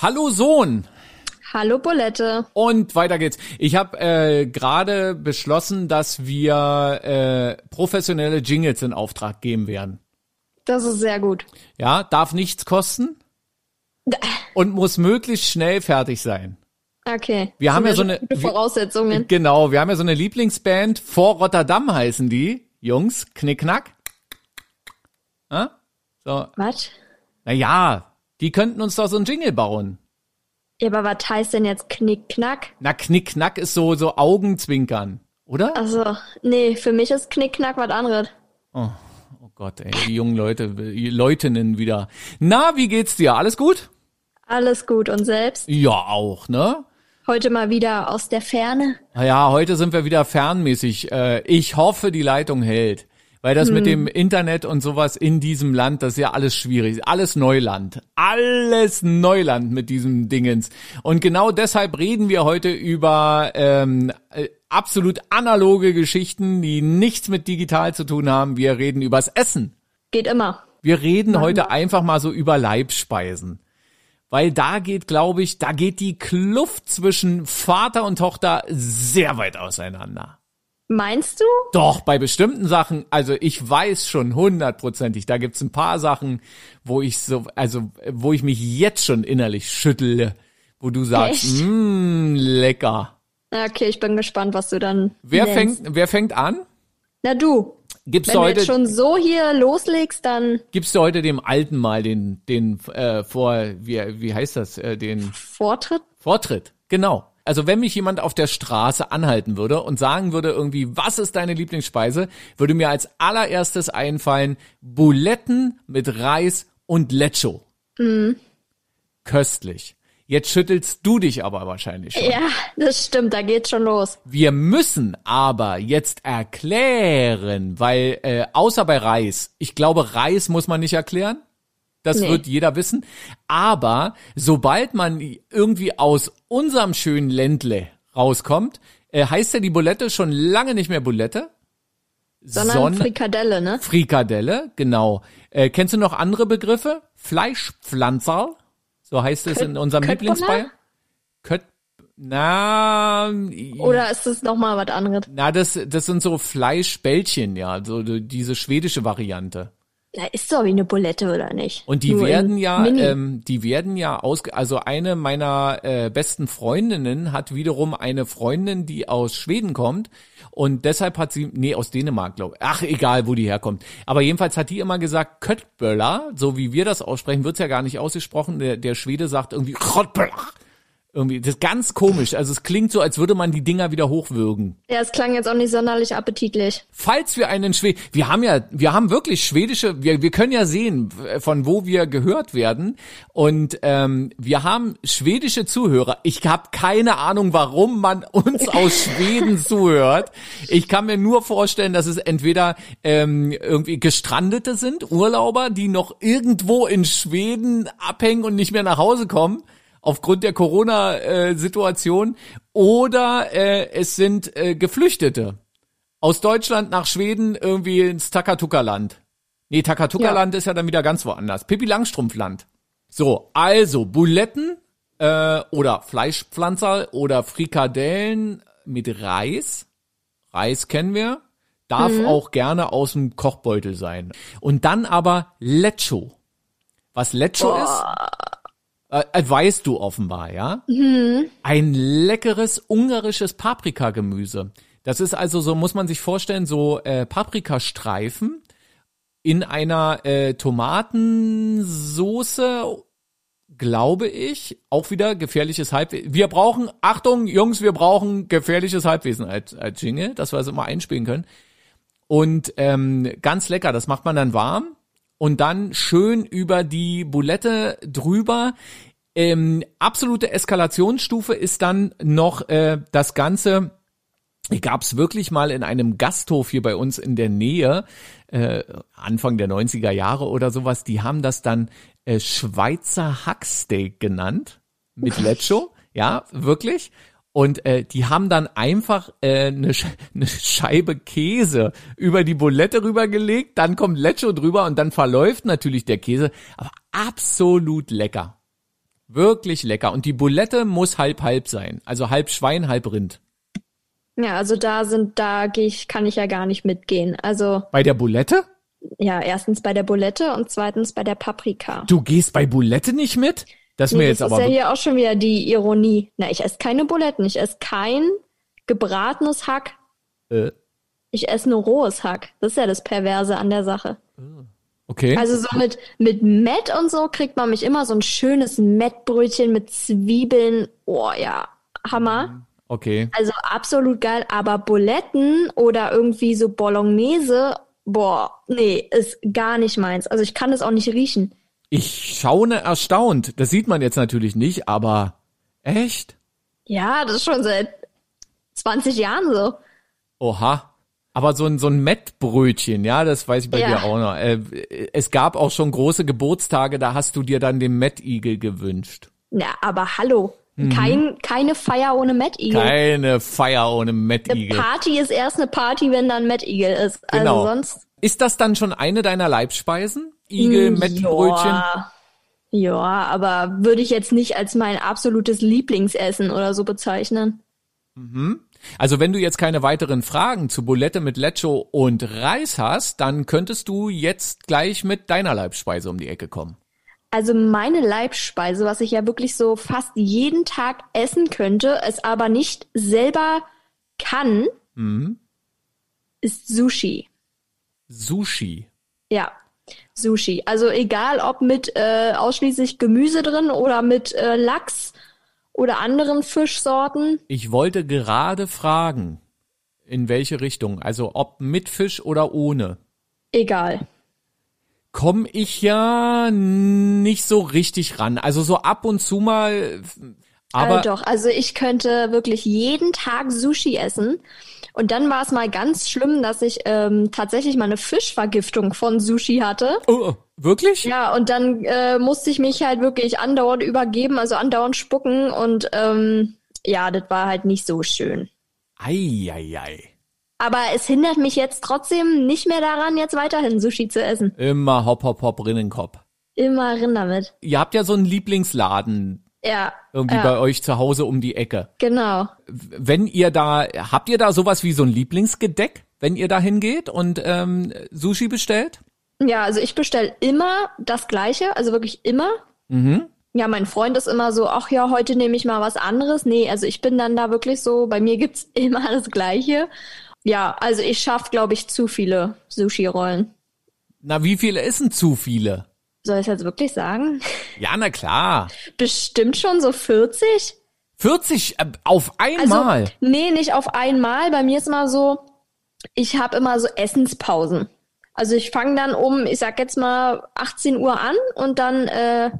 Hallo Sohn. Hallo Bolette. Und weiter geht's. Ich habe äh, gerade beschlossen, dass wir äh, professionelle Jingles in Auftrag geben werden. Das ist sehr gut. Ja, darf nichts kosten und muss möglichst schnell fertig sein. Okay. Wir haben ja so eine gute Voraussetzungen. Genau, wir haben ja so eine Lieblingsband vor Rotterdam heißen die Jungs Knickknack. Ja? So. Was? Naja, die könnten uns doch so ein Jingle bauen. Ja, aber was heißt denn jetzt Knickknack? Na, Knickknack ist so, so Augenzwinkern, oder? Also, nee, für mich ist Knickknack was anderes. Oh, oh Gott, ey, die jungen Leute, die Leutinnen wieder. Na, wie geht's dir? Alles gut? Alles gut und selbst? Ja, auch, ne? Heute mal wieder aus der Ferne. Ja, heute sind wir wieder fernmäßig. Äh, Ich hoffe, die Leitung hält. Weil das mit dem Internet und sowas in diesem Land, das ist ja alles schwierig. Alles Neuland. Alles Neuland mit diesem Dingens. Und genau deshalb reden wir heute über ähm, äh, absolut analoge Geschichten, die nichts mit digital zu tun haben. Wir reden übers Essen. Geht immer. Wir reden Machen heute einfach mal so über Leibspeisen. Weil da geht, glaube ich, da geht die Kluft zwischen Vater und Tochter sehr weit auseinander. Meinst du? Doch, bei bestimmten Sachen, also ich weiß schon hundertprozentig, da gibt's ein paar Sachen, wo ich so, also wo ich mich jetzt schon innerlich schüttle, wo du sagst, mmm, lecker. Okay, ich bin gespannt, was du dann. Wer nennst. fängt, wer fängt an? Na du. Gibst Wenn du du heute, jetzt schon so hier loslegst, dann gibst du heute dem Alten mal den, den äh, vor, wie, wie heißt das, äh, den Vortritt? Vortritt, genau. Also wenn mich jemand auf der Straße anhalten würde und sagen würde irgendwie, was ist deine Lieblingsspeise, würde mir als allererstes einfallen Buletten mit Reis und Lecho. Köstlich. Jetzt schüttelst du dich aber wahrscheinlich schon. Ja, das stimmt, da geht's schon los. Wir müssen aber jetzt erklären, weil äh, außer bei Reis, ich glaube, Reis muss man nicht erklären. Das Nee. wird jeder wissen. Aber sobald man irgendwie aus unserem schönen Ländle rauskommt, äh, heißt ja die Bulette schon lange nicht mehr Bulette, Sondern Frikadelle, ne? Frikadelle, genau. Äh, kennst du noch andere Begriffe? Fleischpflanzerl, so heißt es Kött- in unserem? Lieblingsbeier. Kött, na, Oder ist es nochmal was anderes? na, das, das sind so Fleischbällchen, ja, so die- diese schwedische Variante. Na, ist doch wie eine Bulette, oder nicht? Und die Nur werden ja, ähm, die werden ja ausge, also eine meiner äh, besten Freundinnen hat wiederum eine Freundin, die aus Schweden kommt und deshalb hat sie, nee, aus Dänemark, glaube ich. Ach, egal, wo die herkommt. Aber jedenfalls hat die immer gesagt, Köttböller, so wie wir das aussprechen, wird's ja gar nicht ausgesprochen. Der, der Schwede sagt irgendwie Köttböller. Irgendwie, das ist ganz komisch. Also es klingt so, als würde man die Dinger wieder hochwürgen. Ja, es klang jetzt auch nicht sonderlich appetitlich. Falls wir einen Schwed, wir haben ja, wir haben wirklich schwedische, wir, wir können ja sehen, von wo wir gehört werden und ähm, wir haben schwedische Zuhörer. Ich habe keine Ahnung, warum man uns aus Schweden zuhört. Ich kann mir nur vorstellen, dass es entweder ähm, irgendwie Gestrandete sind, Urlauber, die noch irgendwo in Schweden abhängen und nicht mehr nach Hause kommen aufgrund der Corona-Situation oder äh, es sind äh, Geflüchtete aus Deutschland nach Schweden irgendwie ins Takatuka-Land. Nee, Takatuka-Land ist ja dann wieder ganz woanders. Pippi Langstrumpf-Land. So, also Buletten äh, oder Fleischpflanzer oder Frikadellen mit Reis. Reis kennen wir. Darf auch gerne aus dem Kochbeutel sein. Und dann aber Lecho. Was Lecho ist, äh, äh, weißt du offenbar, ja? Ein leckeres ungarisches Paprikagemüse. Das ist also so, muss man sich vorstellen, so äh, Paprikastreifen in einer äh, Tomatensoße, glaube ich. Auch wieder gefährliches Halbwesen. Wir brauchen, Achtung, Jungs, wir brauchen gefährliches Halbwesen als, als Jingle, dass wir es immer einspielen können. Und ähm, ganz lecker, das macht man dann warm und dann schön über die Bulette drüber. Ähm, absolute Eskalationsstufe ist dann noch äh, das Ganze. Gab's wirklich mal in einem Gasthof hier bei uns in der Nähe, äh, Anfang der 90er Jahre oder sowas, die haben das dann äh, Schweizer Hacksteak genannt mit Lecho, ja, wirklich. Und äh, die haben dann einfach äh, eine, Sch eine Scheibe Käse über die Bulette rübergelegt, dann kommt Lecho drüber und dann verläuft natürlich der Käse. Aber absolut lecker. Wirklich lecker. Und die Bulette muss halb halb sein. Also halb Schwein, halb Rind. Ja, also da sind, da gehe ich, kann ich ja gar nicht mitgehen. Also Bei der Bulette? ja, erstens bei der Bulette und zweitens bei der Paprika. Du gehst bei Bulette nicht mit? Das Nee, das ist ja hier auch schon wieder die Ironie. Na, ich esse keine Buletten, ich esse kein gebratenes Hack, äh, ich esse nur rohes Hack. Das ist ja das Perverse an der Sache. okay. Also so mit, mit Mett und so kriegt man mich immer so ein schönes Mettbrötchen mit Zwiebeln. Oh ja, Hammer. okay. Also absolut geil. Aber Buletten oder irgendwie so Bolognese, boah, nee, ist gar nicht meins. Also ich kann das auch nicht riechen. Ich schaune erstaunt. Das sieht man jetzt natürlich nicht, aber echt? Ja, das ist schon seit 20 Jahren so. Oha. Aber so ein, so ein Mettbrötchen, ja, das weiß ich bei Ja. dir auch noch. Äh, es gab auch schon große Geburtstage, da hast du dir dann den Mettigel gewünscht. Na, aber hallo. Kein, keine Feier ohne Mettigel. Mhm. Keine Feier ohne Eine Mettigel. Party ist erst eine Party, wenn dann Mettigel ist. Genau. Also sonst. Ist das dann schon eine deiner Leibspeisen? Igel, Mm, Mettbrötchen? Ja. ja, aber würde ich jetzt nicht als mein absolutes Lieblingsessen oder so bezeichnen. Also wenn du jetzt keine weiteren Fragen zu Bulette mit Lecho und Reis hast, dann könntest du jetzt gleich mit deiner Leibspeise um die Ecke kommen. Also meine Leibspeise, was ich ja wirklich so fast jeden Tag essen könnte, es aber nicht selber kann, Mhm. ist Sushi. Sushi. Ja, Sushi. Also egal ob mit äh, ausschließlich Gemüse drin oder mit äh, Lachs oder anderen Fischsorten. Ich wollte gerade fragen, in welche Richtung. Also ob mit Fisch oder ohne. Egal. Komme ich ja nicht so richtig ran. Also so ab und zu mal. Aber äh, doch, also ich könnte wirklich jeden Tag Sushi essen. Und dann war es mal ganz schlimm, dass ich ähm, tatsächlich mal eine Fischvergiftung von Sushi hatte. oh, wirklich? Ja, und dann äh, musste ich mich halt wirklich andauernd übergeben, also andauernd spucken. Und ähm, ja, das war halt nicht so schön. Eieiei. Aber es hindert mich jetzt trotzdem nicht mehr daran, jetzt weiterhin Sushi zu essen. Immer hopp, hopp, hopp, Rinnenkopf. Immer rin damit. Ihr habt ja so einen Lieblingsladen Ja. irgendwie ja, bei euch zu Hause um die Ecke. Genau. Wenn ihr da, habt ihr da sowas wie so ein Lieblingsgedeck, wenn ihr da hingeht und ähm, Sushi bestellt? Ja, also ich bestelle immer das Gleiche, also wirklich immer. Mhm. Ja, mein Freund ist immer so, ach ja, heute nehme ich mal was anderes. Nee, also ich bin dann da wirklich so, bei mir gibt's immer das Gleiche. Ja, also ich schaff, glaube ich, zu viele Sushi-Rollen. Na, wie viele essen zu viele? Soll ich jetzt wirklich sagen? Ja, na klar. Bestimmt schon so 40? 40 äh, auf Also, einmal. nee, nicht auf einmal. Bei mir ist immer so, ich habe immer so Essenspausen. Also ich fange dann um, ich sag jetzt mal 18 Uhr an und dann äh,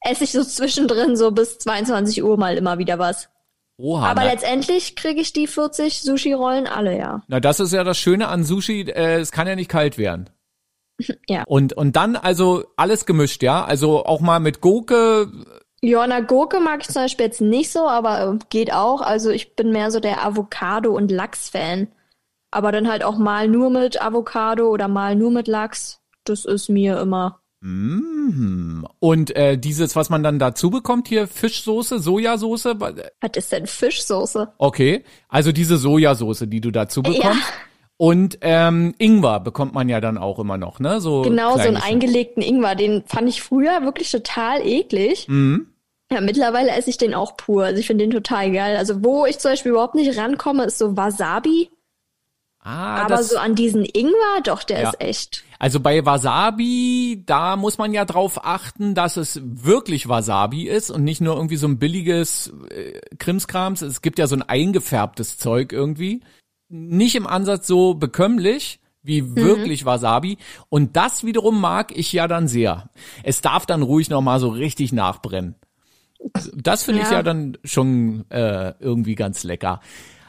esse ich so zwischendrin so bis 22 Uhr mal immer wieder was. Oha. Aber na, letztendlich kriege ich die 40 Sushi-Rollen alle, ja. na, das ist ja das Schöne an Sushi, äh, es kann ja nicht kalt werden. Ja. Und, und dann also alles gemischt, ja? Also auch mal mit Gurke. Ja, na Gurke mag ich zum Beispiel jetzt nicht so, aber äh, geht auch. Also ich bin mehr so der Avocado- und Lachs-Fan. Aber dann halt auch mal nur mit Avocado oder mal nur mit Lachs. Das ist mir immer. Mm. Und äh, dieses, was man dann dazu bekommt hier, Fischsoße, Sojasauce. wa- Was ist denn Fischsoße? Okay, also diese Sojasauce, die du dazu bekommst. Ja. Und ähm, Ingwer bekommt man ja dann auch immer noch, ne? So Genau, so einen eingelegten Ingwer. Den fand ich früher wirklich total eklig. Mhm. Ja, mittlerweile esse ich den auch pur. Also ich finde den total geil. Also wo ich zum Beispiel überhaupt nicht rankomme, ist so Wasabi. Ah, aber so an diesen Ingwer, doch, der Ja. ist echt. also bei Wasabi, da muss man ja drauf achten, dass es wirklich Wasabi ist und nicht nur irgendwie so ein billiges äh, Krimskrams. Es gibt ja so ein eingefärbtes Zeug irgendwie. Nicht im Ansatz so bekömmlich wie wirklich Wasabi. Und das wiederum mag ich ja dann sehr. Es darf dann ruhig noch mal so richtig nachbrennen. Das finde ich Ja. ja dann schon äh, irgendwie ganz lecker.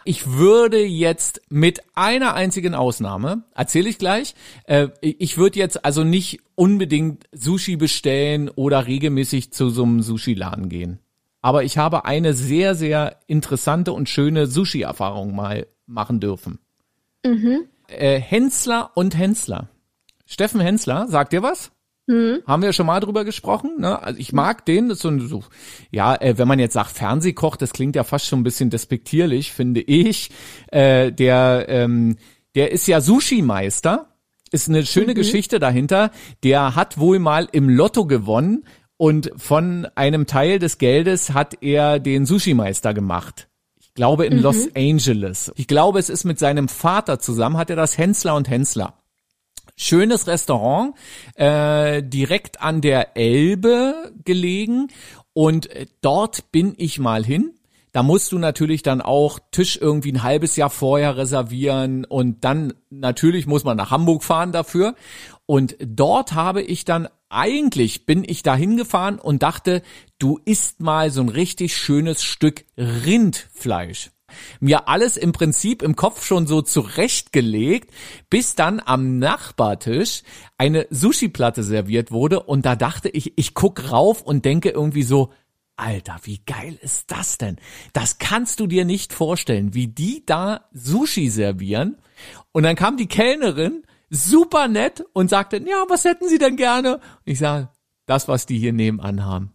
Ich würde jetzt mit einer einzigen Ausnahme, erzähle ich gleich, äh, ich würde jetzt also nicht unbedingt Sushi bestellen oder regelmäßig zu so einem Sushi-Laden gehen. Aber ich habe eine sehr, sehr interessante und schöne Sushi-Erfahrung mal machen dürfen. Äh, Hensler und Hensler. Steffen Hensler, sagt dir was? Hm. Haben wir schon mal drüber gesprochen. Ne? Also ich mag den, das ist so, ein, so ja, äh, wenn man jetzt sagt Fernsehkoch, das klingt ja fast schon ein bisschen despektierlich, finde ich. Äh, der, ähm, der ist ja Sushi-Meister, ist eine schöne mhm. Geschichte dahinter. Der hat wohl mal im Lotto gewonnen und von einem Teil des Geldes hat er den Sushi-Meister gemacht. Ich glaube in mhm. Los Angeles. Ich glaube, es ist mit seinem Vater zusammen, hat er das Hensler und Hensler. Schönes Restaurant, äh, direkt an der Elbe gelegen. Und äh, dort bin ich mal hin. Da musst du natürlich dann auch Tisch irgendwie ein halbes Jahr vorher reservieren und dann natürlich muss man nach Hamburg fahren dafür. Und dort habe ich dann eigentlich bin ich da hingefahren und dachte, du isst mal so ein richtig schönes Stück Rindfleisch mir alles im Prinzip im Kopf schon so zurechtgelegt, bis dann am Nachbartisch eine Sushi-Platte serviert wurde und da dachte ich, ich guck rauf und denke irgendwie so, Alter, wie geil ist das denn? Das kannst du dir nicht vorstellen, wie die da Sushi servieren. Und dann kam die Kellnerin, super nett, und sagte, ja, was hätten Sie denn gerne? Und ich sage, das, was die hier nebenan haben.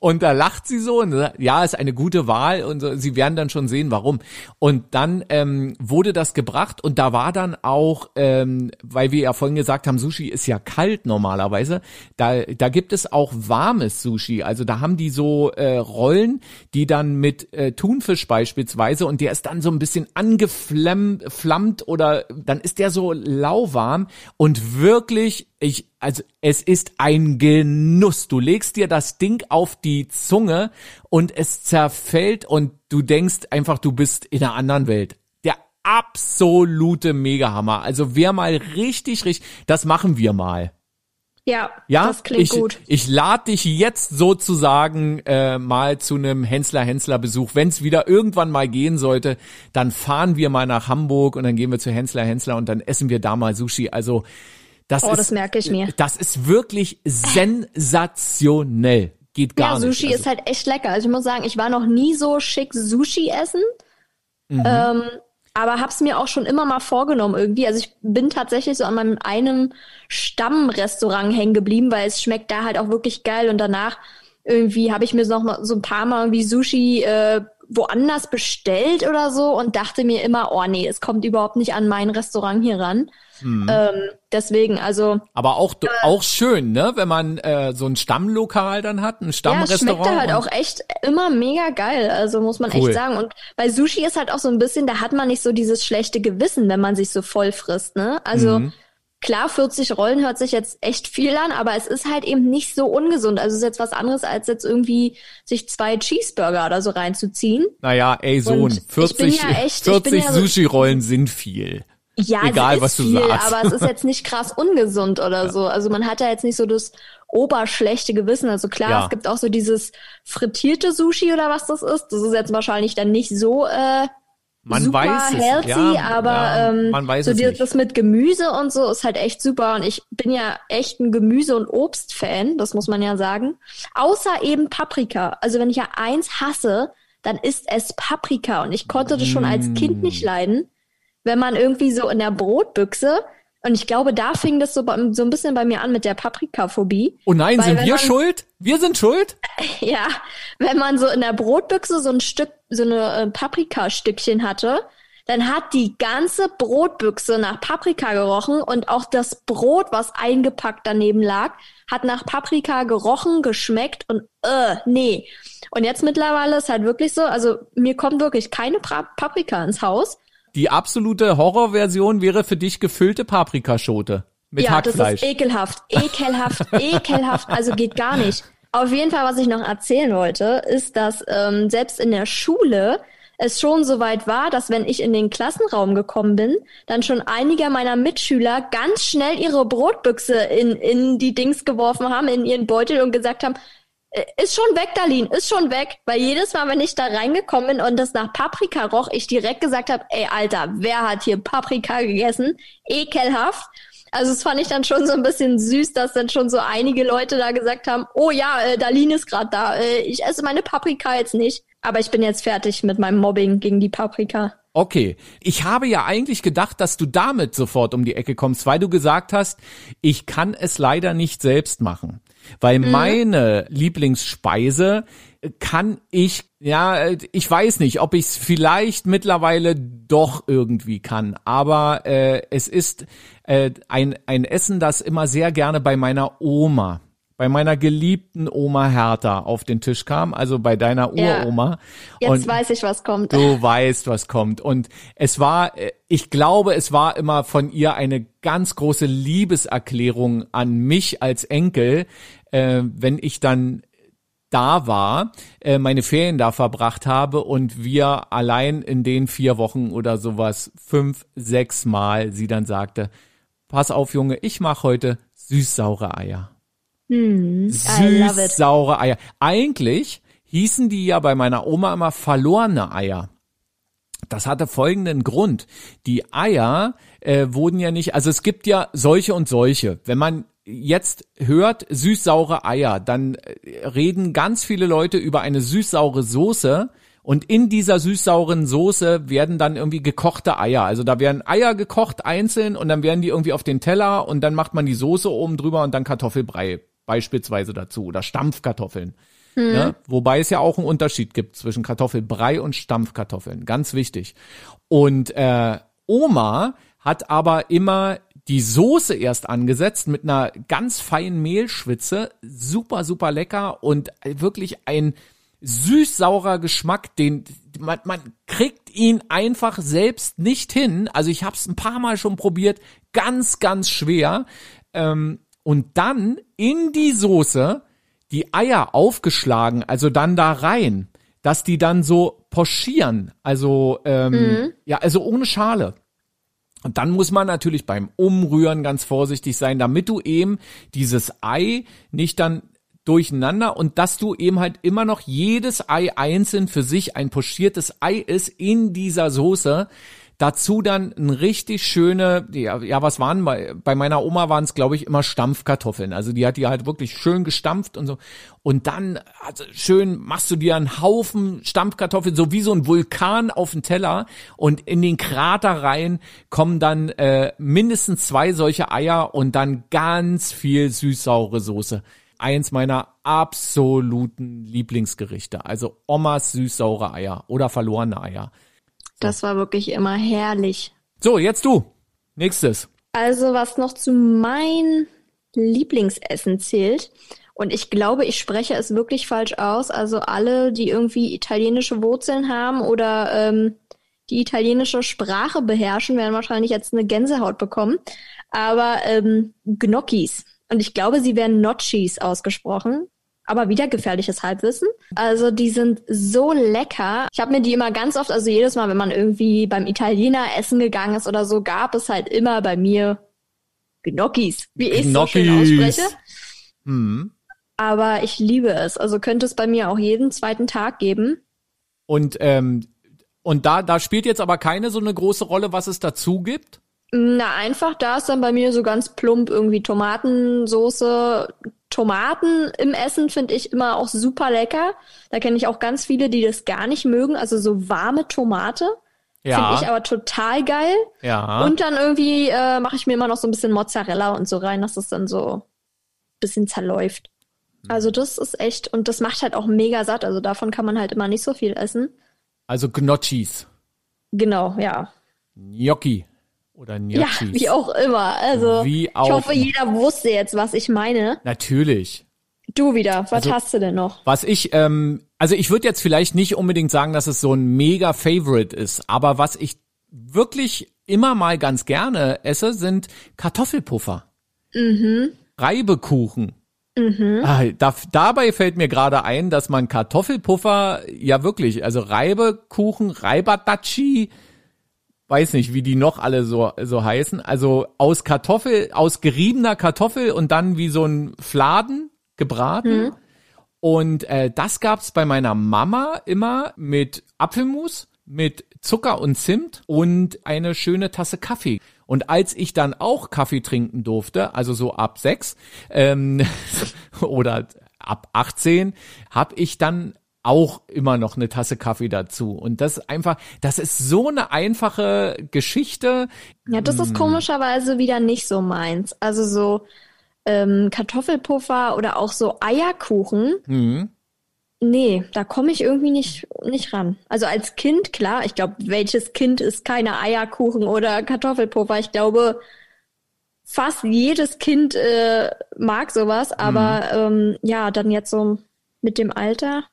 Und da lacht sie so und sagt, ja, ist eine gute Wahl und so, sie werden dann schon sehen, warum. Und dann ähm, wurde das gebracht und da war dann auch, ähm, weil wir ja vorhin gesagt haben, Sushi ist ja kalt normalerweise, da, da gibt es auch warmes Sushi. Also da haben die so äh, Rollen, die dann mit äh, Thunfisch beispielsweise und der ist dann so ein bisschen angeflammt oder dann ist der so lauwarm und wirklich ich, also es ist ein Genuss. Du legst dir das Ding auf die Zunge und es zerfällt und du denkst einfach, du bist in einer anderen Welt. Der absolute Megahammer. Also wer mal richtig, richtig, das machen wir mal. Ja, ja, das klingt ich, gut. Ich lade dich jetzt sozusagen äh, mal zu einem Hensler-Hensler-Besuch. Wenn es wieder irgendwann mal gehen sollte, dann fahren wir mal nach Hamburg und dann gehen wir zu Hensler-Hensler und dann essen wir da mal Sushi. Also das oh, ist, das merke ich mir. Das ist wirklich sensationell. Geht gar ja, Sushi nicht. Also. ist halt echt lecker. Also ich muss sagen, ich war noch nie so schick Sushi essen. Mhm. Ähm, aber hab's mir auch schon immer mal vorgenommen irgendwie. Also ich bin tatsächlich so an meinem einem Stammrestaurant hängen geblieben, weil es schmeckt da halt auch wirklich geil. Und danach irgendwie habe ich mir noch mal so ein paar Mal irgendwie Sushi äh, woanders bestellt oder so und dachte mir immer, oh nee, es kommt überhaupt nicht an mein Restaurant hier ran. Mhm. Ähm, deswegen, also. Aber auch äh, auch schön, ne, wenn man äh, so ein Stammlokal dann hat, ein Stammrestaurant. Ja, schmeckt halt auch echt immer mega geil, also muss man cool. echt sagen. Und bei Sushi ist halt auch so ein bisschen, da hat man nicht so dieses schlechte Gewissen, wenn man sich so voll frisst, ne? Also mhm. Klar, 40 Rollen hört sich jetzt echt viel an, aber es ist halt eben nicht so ungesund. Also es ist jetzt was anderes, als jetzt irgendwie sich zwei Cheeseburger oder so reinzuziehen. Naja, ey Sohn, 40, ja echt, 40 ja Sushi-Rollen sind viel. Ja, Egal, was du viel, sagst. aber es ist jetzt nicht krass ungesund oder ja. so. Also man hat ja jetzt nicht so das oberschlechte Gewissen. Also klar, ja. es gibt auch so dieses frittierte Sushi oder was das ist. Das ist jetzt wahrscheinlich dann nicht so äh, man super weiß healthy, es. Ja, aber ja, ähm, man weiß so es nicht. das mit Gemüse und so ist halt echt super. Und ich bin ja echt ein Gemüse- und Obstfan, das muss man ja sagen. Außer eben Paprika. Also wenn ich ja eins hasse, dann ist es Paprika. Und ich konnte das schon als Kind nicht mm. leiden wenn man irgendwie so in der Brotbüchse und ich glaube, da fing das so, so ein bisschen bei mir an mit der Paprikaphobie. Oh nein, sind wir man, schuld? Wir sind schuld? Ja, wenn man so in der Brotbüchse so ein Stück, so eine äh, Paprikastückchen hatte, dann hat die ganze Brotbüchse nach Paprika gerochen und auch das Brot, was eingepackt daneben lag, hat nach Paprika gerochen, geschmeckt und äh, nee. Und jetzt mittlerweile ist halt wirklich so, also mir kommt wirklich keine Paprika ins Haus. Die absolute Horrorversion wäre für dich gefüllte Paprikaschote mit ja, Hackfleisch. das ist ekelhaft, ekelhaft, ekelhaft, also geht gar nicht. Auf jeden Fall, was ich noch erzählen wollte, ist, dass ähm, selbst in der Schule es schon so weit war, dass wenn ich in den Klassenraum gekommen bin, dann schon einige meiner Mitschüler ganz schnell ihre Brotbüchse in, in die Dings geworfen haben, in ihren Beutel und gesagt haben, ist schon weg, Darlene, ist schon weg. Weil jedes Mal, wenn ich da reingekommen bin und das nach Paprika roch, ich direkt gesagt habe, ey, Alter, wer hat hier Paprika gegessen? Ekelhaft. Also es fand ich dann schon so ein bisschen süß, dass dann schon so einige Leute da gesagt haben, oh ja, äh, Darlene ist gerade da, äh, ich esse meine Paprika jetzt nicht. Aber ich bin jetzt fertig mit meinem Mobbing gegen die Paprika. Okay, ich habe ja eigentlich gedacht, dass du damit sofort um die Ecke kommst, weil du gesagt hast, ich kann es leider nicht selbst machen, weil mhm. meine Lieblingsspeise kann ich, ja, ich weiß nicht, ob ich es vielleicht mittlerweile doch irgendwie kann, aber äh, es ist äh, ein, ein Essen, das immer sehr gerne bei meiner Oma bei meiner geliebten Oma Hertha auf den Tisch kam, also bei deiner Uroma. Ja, jetzt und weiß ich, was kommt. Du weißt, was kommt. Und es war, ich glaube, es war immer von ihr eine ganz große Liebeserklärung an mich als Enkel, äh, wenn ich dann da war, äh, meine Ferien da verbracht habe und wir allein in den vier Wochen oder sowas fünf, sechs Mal sie dann sagte, pass auf Junge, ich mache heute süß-saure Eier. Hm, Süß-saure Eier. Eigentlich hießen die ja bei meiner Oma immer verlorene Eier. Das hatte folgenden Grund. Die Eier äh, wurden ja nicht, also es gibt ja solche und solche. Wenn man jetzt hört süß-saure Eier, dann äh, reden ganz viele Leute über eine süß-saure Soße und in dieser süß-sauren Soße werden dann irgendwie gekochte Eier. Also da werden Eier gekocht einzeln und dann werden die irgendwie auf den Teller und dann macht man die Soße oben drüber und dann Kartoffelbrei beispielsweise dazu oder Stampfkartoffeln. Mhm. Ne? Wobei es ja auch einen Unterschied gibt zwischen Kartoffelbrei und Stampfkartoffeln. Ganz wichtig. Und äh, Oma hat aber immer die Soße erst angesetzt mit einer ganz feinen Mehlschwitze. Super, super lecker und wirklich ein süß-saurer Geschmack, den man, man kriegt ihn einfach selbst nicht hin. Also ich habe es ein paar Mal schon probiert, ganz, ganz schwer. Ähm, und dann in die Soße die Eier aufgeschlagen, also dann da rein, dass die dann so pochieren, also ähm, mhm. ja, also ohne Schale. Und dann muss man natürlich beim Umrühren ganz vorsichtig sein, damit du eben dieses Ei nicht dann durcheinander und dass du eben halt immer noch jedes Ei einzeln für sich ein pochiertes Ei ist in dieser Soße, Dazu dann ein richtig schöne, ja, ja was waren bei, meiner Oma waren es glaube ich immer Stampfkartoffeln. Also die hat die halt wirklich schön gestampft und so. Und dann also schön machst du dir einen Haufen Stampfkartoffeln, so wie so ein Vulkan auf den Teller. Und in den Krater rein kommen dann äh, mindestens zwei solche Eier und dann ganz viel süß-saure Soße eins meiner absoluten Lieblingsgerichte. Also Omas süß-saure Eier oder verlorene Eier. Das war wirklich immer herrlich. So, jetzt du. Nächstes. Also, was noch zu mein Lieblingsessen zählt, und ich glaube, ich spreche es wirklich falsch aus. Also alle, die irgendwie italienische Wurzeln haben oder ähm, die italienische Sprache beherrschen, werden wahrscheinlich jetzt eine Gänsehaut bekommen. Aber ähm, Gnocchis. Und ich glaube, sie werden Nocchis ausgesprochen aber wieder gefährliches Halbwissen. Also die sind so lecker. Ich habe mir die immer ganz oft, also jedes Mal, wenn man irgendwie beim Italiener essen gegangen ist oder so, gab es halt immer bei mir Gnocchis, wie ich so schön ausspreche. Hm. Aber ich liebe es. Also könnte es bei mir auch jeden zweiten Tag geben. Und ähm, und da da spielt jetzt aber keine so eine große Rolle, was es dazu gibt. Na, einfach da ist dann bei mir so ganz plump irgendwie Tomatensoße, Tomaten im Essen finde ich immer auch super lecker. Da kenne ich auch ganz viele, die das gar nicht mögen. Also so warme Tomate. Ja. Finde ich aber total geil. Ja. Und dann irgendwie äh, mache ich mir immer noch so ein bisschen Mozzarella und so rein, dass es dann so ein bisschen zerläuft. Also das ist echt, und das macht halt auch mega satt. Also davon kann man halt immer nicht so viel essen. Also Gnocchis. Genau, ja. Gnocchi. Oder Gnocchis. Ja, wie auch immer. Also, wie auch ich hoffe, jeder wusste jetzt, was ich meine. Natürlich. Du wieder, was also, hast du denn noch? Was ich, ähm, also ich würde jetzt vielleicht nicht unbedingt sagen, dass es so ein mega Favorite ist, aber was ich wirklich immer mal ganz gerne esse, sind Kartoffelpuffer. Mhm. Reibekuchen. Mhm. Ah, da, dabei fällt mir gerade ein, dass man Kartoffelpuffer ja wirklich, also Reibekuchen, Reibadachi, weiß nicht, wie die noch alle so, so heißen. Also aus Kartoffel, aus geriebener Kartoffel und dann wie so ein Fladen gebraten. Hm. Und äh, das gab's bei meiner Mama immer mit Apfelmus, mit Zucker und Zimt und eine schöne Tasse Kaffee. Und als ich dann auch Kaffee trinken durfte, also so ab sechs ähm, oder ab 18, habe ich dann auch immer noch eine Tasse Kaffee dazu. Und das einfach, das ist so eine einfache Geschichte. Ja, das ist komischerweise wieder nicht so meins. Also so ähm, Kartoffelpuffer oder auch so Eierkuchen. Mhm. Nee, da komme ich irgendwie nicht, nicht ran. Also als Kind, klar, ich glaube, welches Kind ist keine Eierkuchen oder Kartoffelpuffer? Ich glaube, fast jedes Kind äh, mag sowas, aber ähm, ja, dann jetzt so mit dem Alter.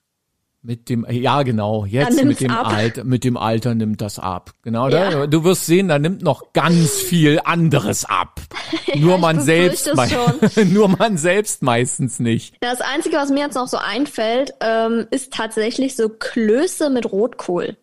Mit dem, ja genau, jetzt mit dem ab. Alter, mit dem Alter nimmt das ab. Genau, Ja. da, du wirst sehen, da nimmt noch ganz viel anderes ab. Nur ich man selbst, nur man selbst meistens nicht. Das Einzige, was mir jetzt noch so einfällt, ähm, ist tatsächlich so Klöße mit Rotkohl.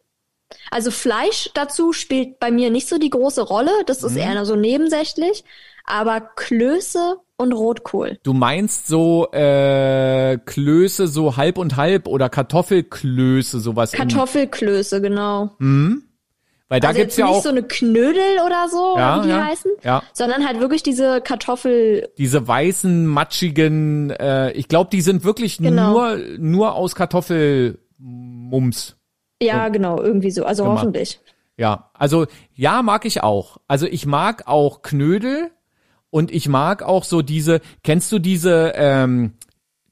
Also Fleisch dazu spielt bei mir nicht so die große Rolle, das Mhm. ist eher so nebensächlich, aber Klöße und Rotkohl. Du meinst so äh, Klöße so halb und halb oder Kartoffelklöße sowas. Kartoffelklöße, genau. weil da also gibt's jetzt ja nicht auch so eine Knödel oder so, Ja, oder wie die ja, heißen, ja. sondern halt wirklich diese Kartoffel, diese weißen matschigen. Äh, ich glaube, die sind wirklich Genau. nur nur aus Kartoffelmums. ja genau, irgendwie so, also Gemacht. hoffentlich. Ja, also ja, mag ich auch. Also ich mag auch Knödel und ich mag auch so diese, kennst du diese ähm,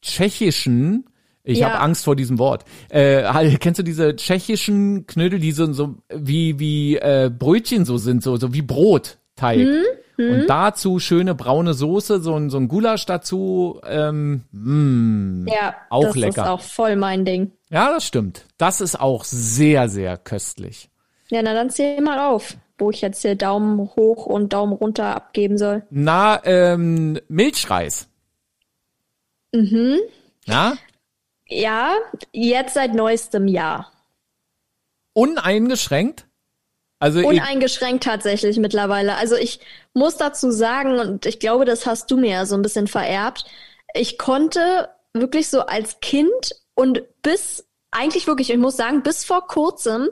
tschechischen, ich Ja. habe Angst vor diesem Wort, äh, halt, kennst du diese tschechischen Knödel, die so, so wie, wie äh, Brötchen so sind, so, so wie Brotteig. Hm, Und dazu schöne braune Soße, so ein, so ein Gulasch dazu. Ähm, mh. Ja, Auch das lecker. ist auch voll mein Ding. Ja, das stimmt. Das ist auch sehr, sehr köstlich. Ja, na dann zähl mal auf, wo ich jetzt hier Daumen hoch und Daumen runter abgeben soll. Na, ähm, Milchreis. Mhm. Na, Ja, jetzt seit neuestem Jahr. uneingeschränkt? Also Uneingeschränkt tatsächlich mittlerweile. Also ich muss dazu sagen, und ich glaube, das hast du mir ja so ein bisschen vererbt, ich konnte wirklich so als Kind und bis, eigentlich wirklich, ich muss sagen, bis vor kurzem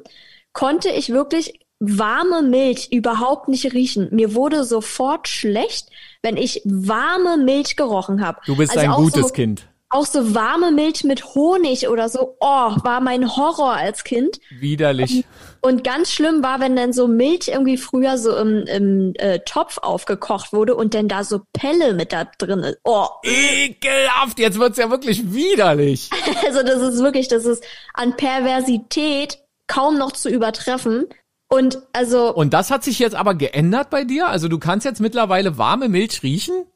konnte ich wirklich warme Milch überhaupt nicht riechen. Mir wurde sofort schlecht, wenn ich warme Milch gerochen habe. du bist Also ein gutes so, Kind. Auch so warme Milch mit Honig oder so, oh, war mein Horror als Kind. Widerlich. Und ganz schlimm war, wenn dann so Milch irgendwie früher so im, im äh, Topf aufgekocht wurde und dann da so Pelle mit da drin ist. Oh, Ekelhaft, jetzt wird's ja wirklich widerlich. also das ist wirklich, das ist an Perversität kaum noch zu übertreffen. Und also, Und das hat sich jetzt aber geändert bei dir? Also du kannst jetzt mittlerweile warme Milch riechen?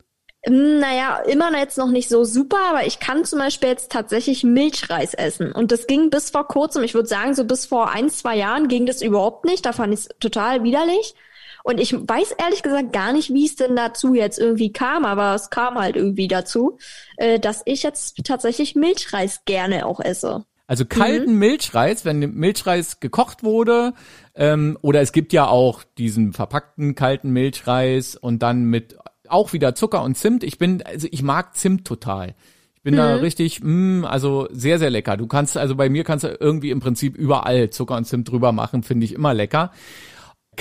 naja, immer jetzt noch nicht so super, aber ich kann zum Beispiel jetzt tatsächlich Milchreis essen. Und das ging bis vor kurzem, ich würde sagen, so bis vor ein, zwei Jahren ging das überhaupt nicht. Da fand ich es total widerlich. Und ich weiß ehrlich gesagt gar nicht, wie es denn dazu jetzt irgendwie kam, aber es kam halt irgendwie dazu, äh, dass ich jetzt tatsächlich Milchreis gerne auch esse. Also kalten Milchreis, wenn Milchreis gekocht wurde, ähm, oder es gibt ja auch diesen verpackten kalten Milchreis und dann mit auch wieder Zucker und Zimt. Ich bin, also ich mag Zimt total. Ich bin da richtig, mh, also sehr, sehr lecker. Du kannst, also bei mir kannst du irgendwie im Prinzip überall Zucker und Zimt drüber machen, finde ich immer lecker.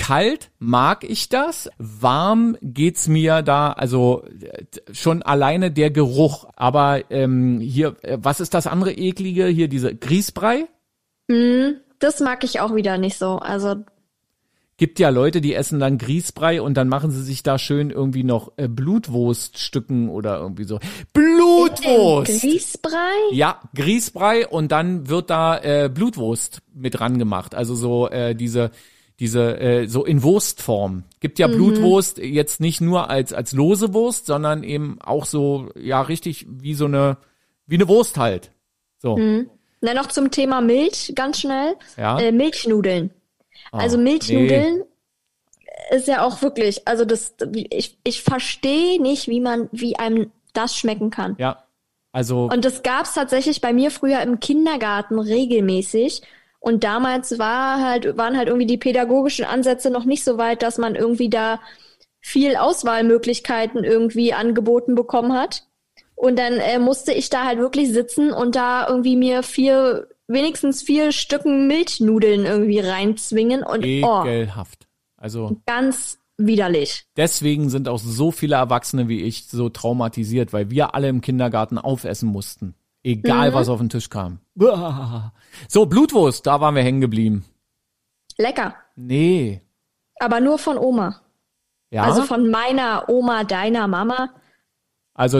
Kalt mag ich das, warm geht's mir da, also äh, schon alleine der Geruch. Aber ähm, hier, äh, was ist das andere eklige? Hier diese Grießbrei. Das mag ich auch wieder nicht so. Also Gibt ja Leute, die essen dann Grießbrei und dann machen sie sich da schön irgendwie noch äh, Blutwurststücken oder irgendwie so. Blutwurst! Grießbrei? Ja, Grießbrei und dann wird da äh, Blutwurst mit dran gemacht. Also so äh, diese diese äh, so in Wurstform. Gibt ja Blutwurst jetzt nicht nur als als lose Wurst, sondern eben auch so ja richtig wie so eine wie eine Wurst halt. So. Na, noch zum Thema Milch, ganz schnell. Ja. Äh, Milchnudeln. Also Ah, Milchnudeln ist ja auch wirklich, also das, ich, ich verstehe nicht, wie man, wie einem das schmecken kann. Ja. Also Und das gab's tatsächlich bei mir früher im Kindergarten regelmäßig. Und damals war halt, waren halt irgendwie die pädagogischen Ansätze noch nicht so weit, dass man irgendwie da viel Auswahlmöglichkeiten irgendwie angeboten bekommen hat. Und dann äh, musste ich da halt wirklich sitzen und da irgendwie mir vier, wenigstens vier Stücken Milchnudeln irgendwie reinzwingen und oh, ekelhaft. Also ganz widerlich. Deswegen sind auch so viele Erwachsene wie ich so traumatisiert, weil wir alle im Kindergarten aufessen mussten. Egal, was auf den Tisch kam. So, Blutwurst, da waren wir hängen geblieben. Lecker. Nee. Aber nur von Oma. Ja? Also Also, von meiner Oma, deiner Mama.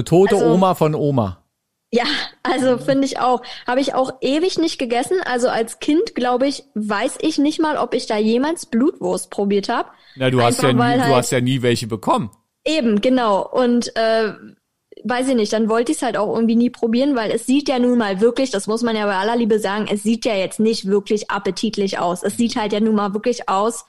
tote also- Oma von Oma. Ja, also finde ich auch. Habe ich auch ewig nicht gegessen. Also als Kind, glaube ich, weiß ich nicht mal, ob ich da jemals Blutwurst probiert habe. Na, du hast ja nie, du halt- hast ja nie welche bekommen. Eben, genau. Und äh, weiß ich nicht, dann wollte ich es halt auch irgendwie nie probieren, weil es sieht ja nun mal wirklich, das muss man ja bei aller Liebe sagen, es sieht ja jetzt nicht wirklich appetitlich aus. Es sieht halt ja nun mal wirklich aus,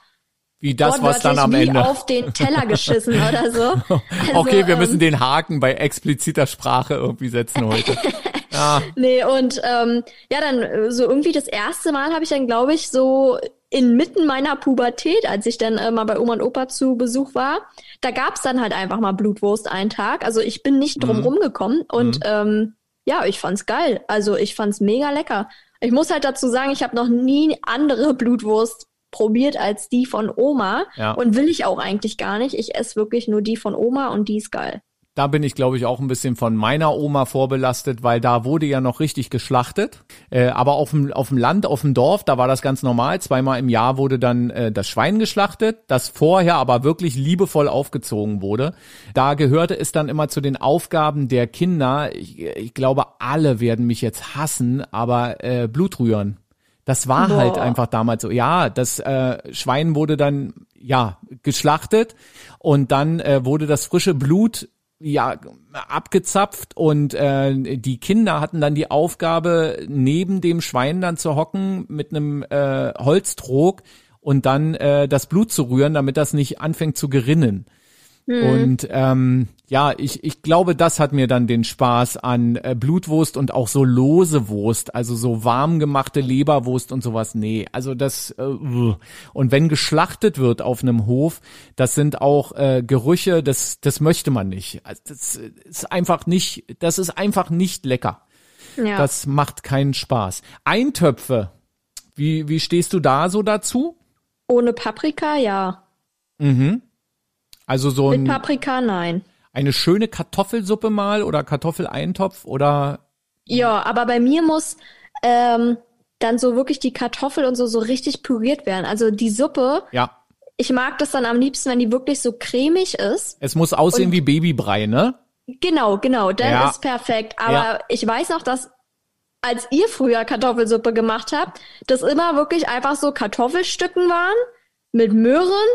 Wie das, was dann am Ende. auf den Teller geschissen oder so. Also, okay, wir ähm, müssen den Haken bei expliziter Sprache irgendwie setzen heute. ja, Nee, und ähm, ja, dann äh, so irgendwie das erste Mal habe ich dann, glaube ich, so inmitten meiner Pubertät, als ich dann äh, mal bei Oma und Opa zu Besuch war, da gab's dann halt einfach mal Blutwurst einen Tag. Also ich bin nicht drum rumgekommen und ähm, ja, ich fand's geil. Also ich fand's mega lecker. Ich muss halt dazu sagen, ich habe noch nie andere Blutwurst probiert als die von Oma Ja. und will ich auch eigentlich gar nicht. Ich esse wirklich nur die von Oma und die ist geil. Da bin ich, glaube ich, auch ein bisschen von meiner Oma vorbelastet, weil da wurde ja noch richtig geschlachtet. Äh, aber auf dem, auf dem Land, auf dem Dorf, da war das ganz normal. Zweimal im Jahr wurde dann äh, das Schwein geschlachtet, das vorher aber wirklich liebevoll aufgezogen wurde. Da gehörte es dann immer zu den Aufgaben der Kinder. Ich, ich glaube, alle werden mich jetzt hassen, aber äh, Blut rühren. Das war Boah. halt einfach damals so. Ja, das äh, Schwein wurde dann ja geschlachtet und dann äh, wurde das frische Blut ja abgezapft und äh, die Kinder hatten dann die Aufgabe neben dem Schwein dann zu hocken mit einem äh, Holztrog und dann äh, das Blut zu rühren, damit das nicht anfängt zu gerinnen. Und ähm, ja, ich, ich glaube, das hat mir dann den Spaß an äh, Blutwurst und auch so lose Wurst, also so warm gemachte Leberwurst und sowas. Nee, also das äh, und wenn geschlachtet wird auf einem Hof, das sind auch äh, Gerüche, das das möchte man nicht. Also das ist einfach nicht, das ist einfach nicht lecker. Ja. Das macht keinen Spaß. Eintöpfe. Wie wie stehst du da so dazu? Ohne Paprika, ja. Also so Mit ein, Paprika, nein. eine schöne Kartoffelsuppe mal oder Kartoffeleintopf oder Ja, aber bei mir muss ähm, dann so wirklich die Kartoffel und so so richtig püriert werden. Also die Suppe, ja. ich mag das dann am liebsten, wenn die wirklich so cremig ist. Es muss aussehen Und- wie Babybrei, ne? Genau, genau, dann Ja. ist perfekt. Aber Ja. ich weiß noch, dass als ihr früher Kartoffelsuppe gemacht habt, das immer wirklich einfach so Kartoffelstücken waren mit Möhren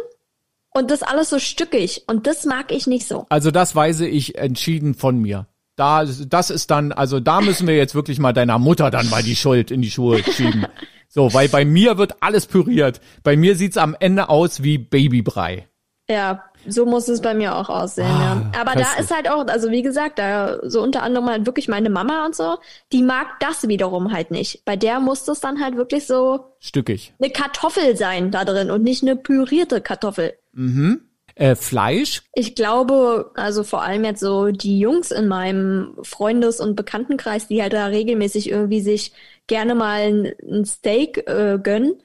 und das alles so stückig. Und das mag ich nicht so. Also das weise ich entschieden von mir. Da, das ist dann, also da müssen wir jetzt wirklich mal deiner Mutter dann mal die Schuld in die Schuhe schieben. So, weil bei mir wird alles püriert. Bei mir sieht's am Ende aus wie Babybrei. Ja, so muss es bei mir auch aussehen, ja. Aber da ist halt auch, also wie gesagt, da so unter anderem halt wirklich meine Mama und so, die mag das wiederum halt nicht. Bei der muss das dann halt wirklich so Stückig. eine Kartoffel sein da drin und nicht eine pürierte Kartoffel. Äh, Fleisch, Ich glaube, also vor allem jetzt so die Jungs in meinem Freundes- und Bekanntenkreis, die halt da regelmäßig irgendwie sich gerne mal ein, ein Steak äh, gönnen.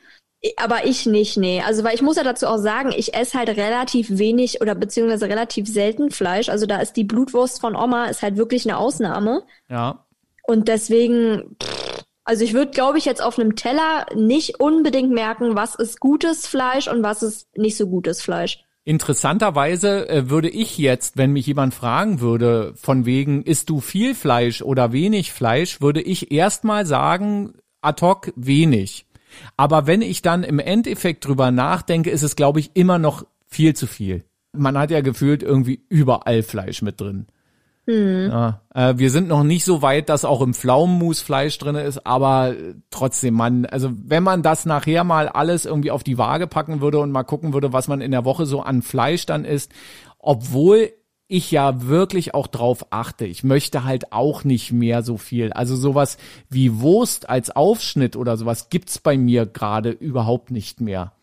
Aber ich nicht, nee. Also, weil ich muss ja dazu auch sagen, ich esse halt relativ wenig oder beziehungsweise relativ selten Fleisch. Also da ist die Blutwurst von Oma ist halt wirklich eine Ausnahme. ja. Und deswegen, pff, also ich würde, glaube ich, jetzt auf einem Teller nicht unbedingt merken, was ist gutes Fleisch und was ist nicht so gutes Fleisch. Interessanterweise äh, würde ich jetzt, wenn mich jemand fragen würde, von wegen, isst du viel Fleisch oder wenig Fleisch, würde ich erstmal sagen, ad hoc wenig. Aber wenn ich dann im Endeffekt drüber nachdenke, ist es, glaube ich, immer noch viel zu viel. Man hat ja gefühlt irgendwie überall Fleisch mit drin. Ja, äh, wir sind noch nicht so weit, dass auch im Pflaumenmus Fleisch drin ist, aber trotzdem, man, also wenn man das nachher mal alles irgendwie auf die Waage packen würde und mal gucken würde, was man in der Woche so an Fleisch dann isst, obwohl ich ja wirklich auch drauf achte. Ich möchte halt auch nicht mehr so viel. Also sowas wie Wurst als Aufschnitt oder sowas gibt's bei mir gerade überhaupt nicht mehr.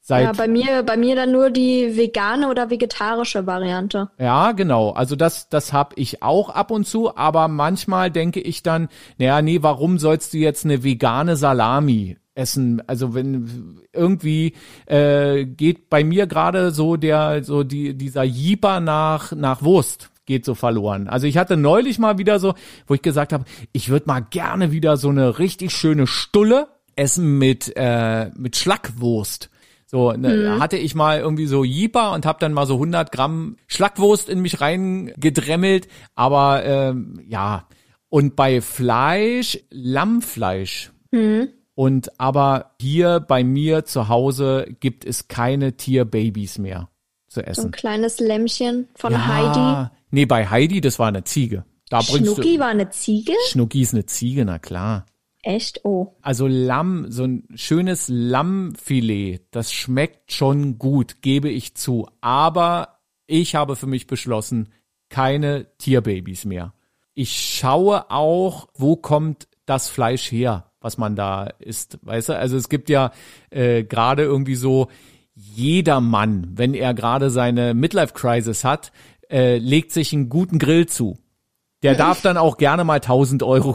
Seit Ja, bei mir, bei mir dann nur die vegane oder vegetarische Variante. Ja, genau. Also das, das hab ich auch ab und zu, aber manchmal denke ich dann, naja, nee, warum sollst du jetzt eine vegane Salami essen. Also wenn irgendwie äh, geht bei mir gerade so der so die dieser Jeeper nach nach Wurst geht so verloren. Also ich hatte neulich mal wieder so, wo ich gesagt habe, ich würde mal gerne wieder so eine richtig schöne Stulle essen mit äh, mit Schlackwurst. So ne, Mhm. hatte ich mal irgendwie so Jeeper und habe dann mal so 100 Gramm Schlackwurst in mich reingedremmelt. Aber ähm, ja, und bei Fleisch, Lammfleisch. Mhm. Und aber hier bei mir zu Hause gibt es keine Tierbabys mehr zu So ein essen. kleines Lämmchen von ja, Heidi. Nee, bei Heidi, das war eine Ziege. Da Schnucki du war eine Ziege? Schnucki ist eine Ziege, na klar. Echt? Oh. Also Lamm, so ein schönes Lammfilet, das schmeckt schon gut, gebe ich zu. Aber ich habe für mich beschlossen, keine Tierbabys mehr. Ich schaue auch, wo kommt das Fleisch her, was man da isst. Weißt du, also es gibt ja äh, gerade irgendwie so, jeder Mann, wenn er gerade seine Midlife-Crisis hat, äh, legt sich einen guten Grill zu. Der darf dann auch gerne mal 1000 Euro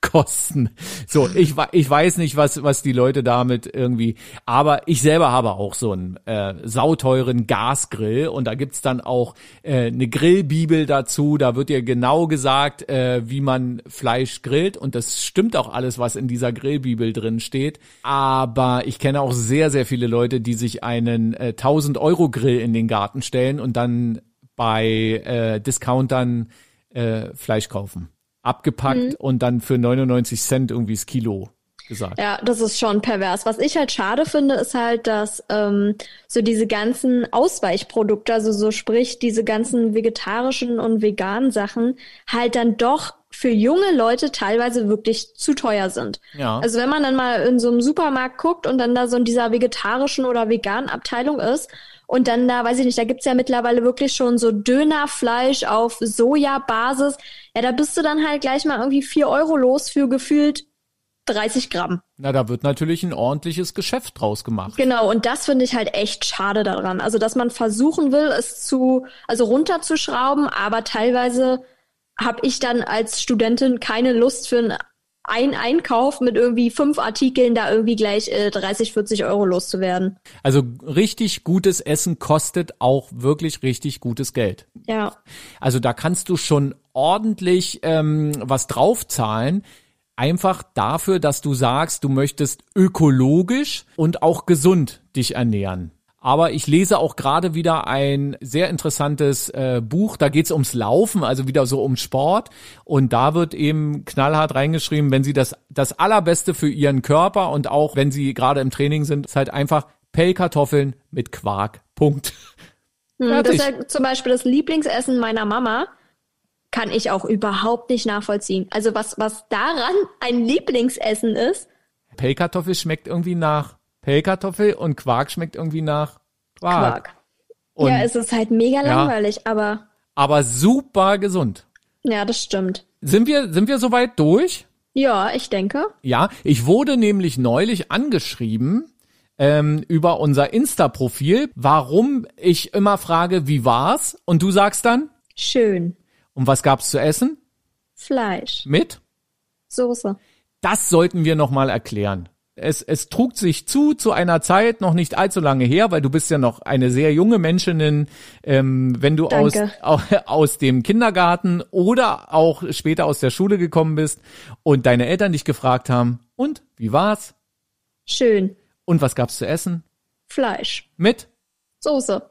kosten. So, ich, ich weiß nicht, was, was die Leute damit irgendwie, aber ich selber habe auch so einen äh, sauteuren Gasgrill und da gibt's dann auch äh, eine Grillbibel dazu. Da wird dir genau gesagt, äh, wie man Fleisch grillt und das stimmt auch alles, was in dieser Grillbibel drin steht. Aber ich kenne auch sehr, sehr viele Leute, die sich einen äh, 1000 Euro Grill in den Garten stellen und dann bei äh, Discountern äh, Fleisch kaufen. Abgepackt und dann für 99 Cent irgendwie das Kilo gesagt. Ja, das ist schon pervers. Was ich halt schade finde, ist halt, dass ähm, so diese ganzen Ausweichprodukte, also so sprich diese ganzen vegetarischen und veganen Sachen, halt dann doch für junge Leute teilweise wirklich zu teuer sind. Ja. Also wenn man dann mal in so einem Supermarkt guckt und dann da so in dieser vegetarischen oder veganen Abteilung ist und dann da, weiß ich nicht, da gibt's ja mittlerweile wirklich schon so Dönerfleisch auf Sojabasis. Ja, da bist du dann halt gleich mal irgendwie vier Euro los für gefühlt 30 Gramm. Na, da wird natürlich ein ordentliches Geschäft draus gemacht. Genau, und das finde ich halt echt schade daran. Also, dass man versuchen will, es zu, also runterzuschrauben, aber teilweise habe ich dann als Studentin keine Lust für einen einen Einkauf mit irgendwie fünf Artikeln da irgendwie gleich äh, 30, 40 Euro loszuwerden. Also richtig gutes Essen kostet auch wirklich richtig gutes Geld. Ja. Also da kannst du schon ordentlich ähm, was draufzahlen. Einfach dafür, dass du sagst, du möchtest ökologisch und auch gesund dich ernähren. Aber ich lese auch gerade wieder ein sehr interessantes äh, Buch. Da geht's ums Laufen, also wieder so um Sport. Und da wird eben knallhart reingeschrieben, wenn sie das, das Allerbeste für ihren Körper und auch wenn sie gerade im Training sind, ist halt einfach Pellkartoffeln mit Quark. Punkt. Hm, Das ist ja zum Beispiel das Lieblingsessen meiner Mama. Kann ich auch überhaupt nicht nachvollziehen. Also was, was daran ein Lieblingsessen ist, Pellkartoffel schmeckt irgendwie nach Pellkartoffel und Quark schmeckt irgendwie nach Quark. Quark. Und, ja, es ist halt mega Ja. langweilig, aber aber super gesund. ja, das stimmt. Sind wir, sind wir soweit durch? Ja, ich denke. Ja, ich wurde nämlich neulich angeschrieben ähm, über unser Insta-Profil, warum ich immer frage, wie war's? Und du sagst dann, Schön. und was gab's zu essen? Fleisch. Mit? Soße. Das sollten wir nochmal erklären. Es, es trug sich zu, zu einer Zeit noch nicht allzu lange her, weil du bist ja noch eine sehr junge Menschin, ähm, wenn du aus, Danke. aus dem Kindergarten oder auch später aus der Schule gekommen bist und deine Eltern dich gefragt haben, und, wie war's? Schön. Und was gab's zu essen? Fleisch. Mit? Soße.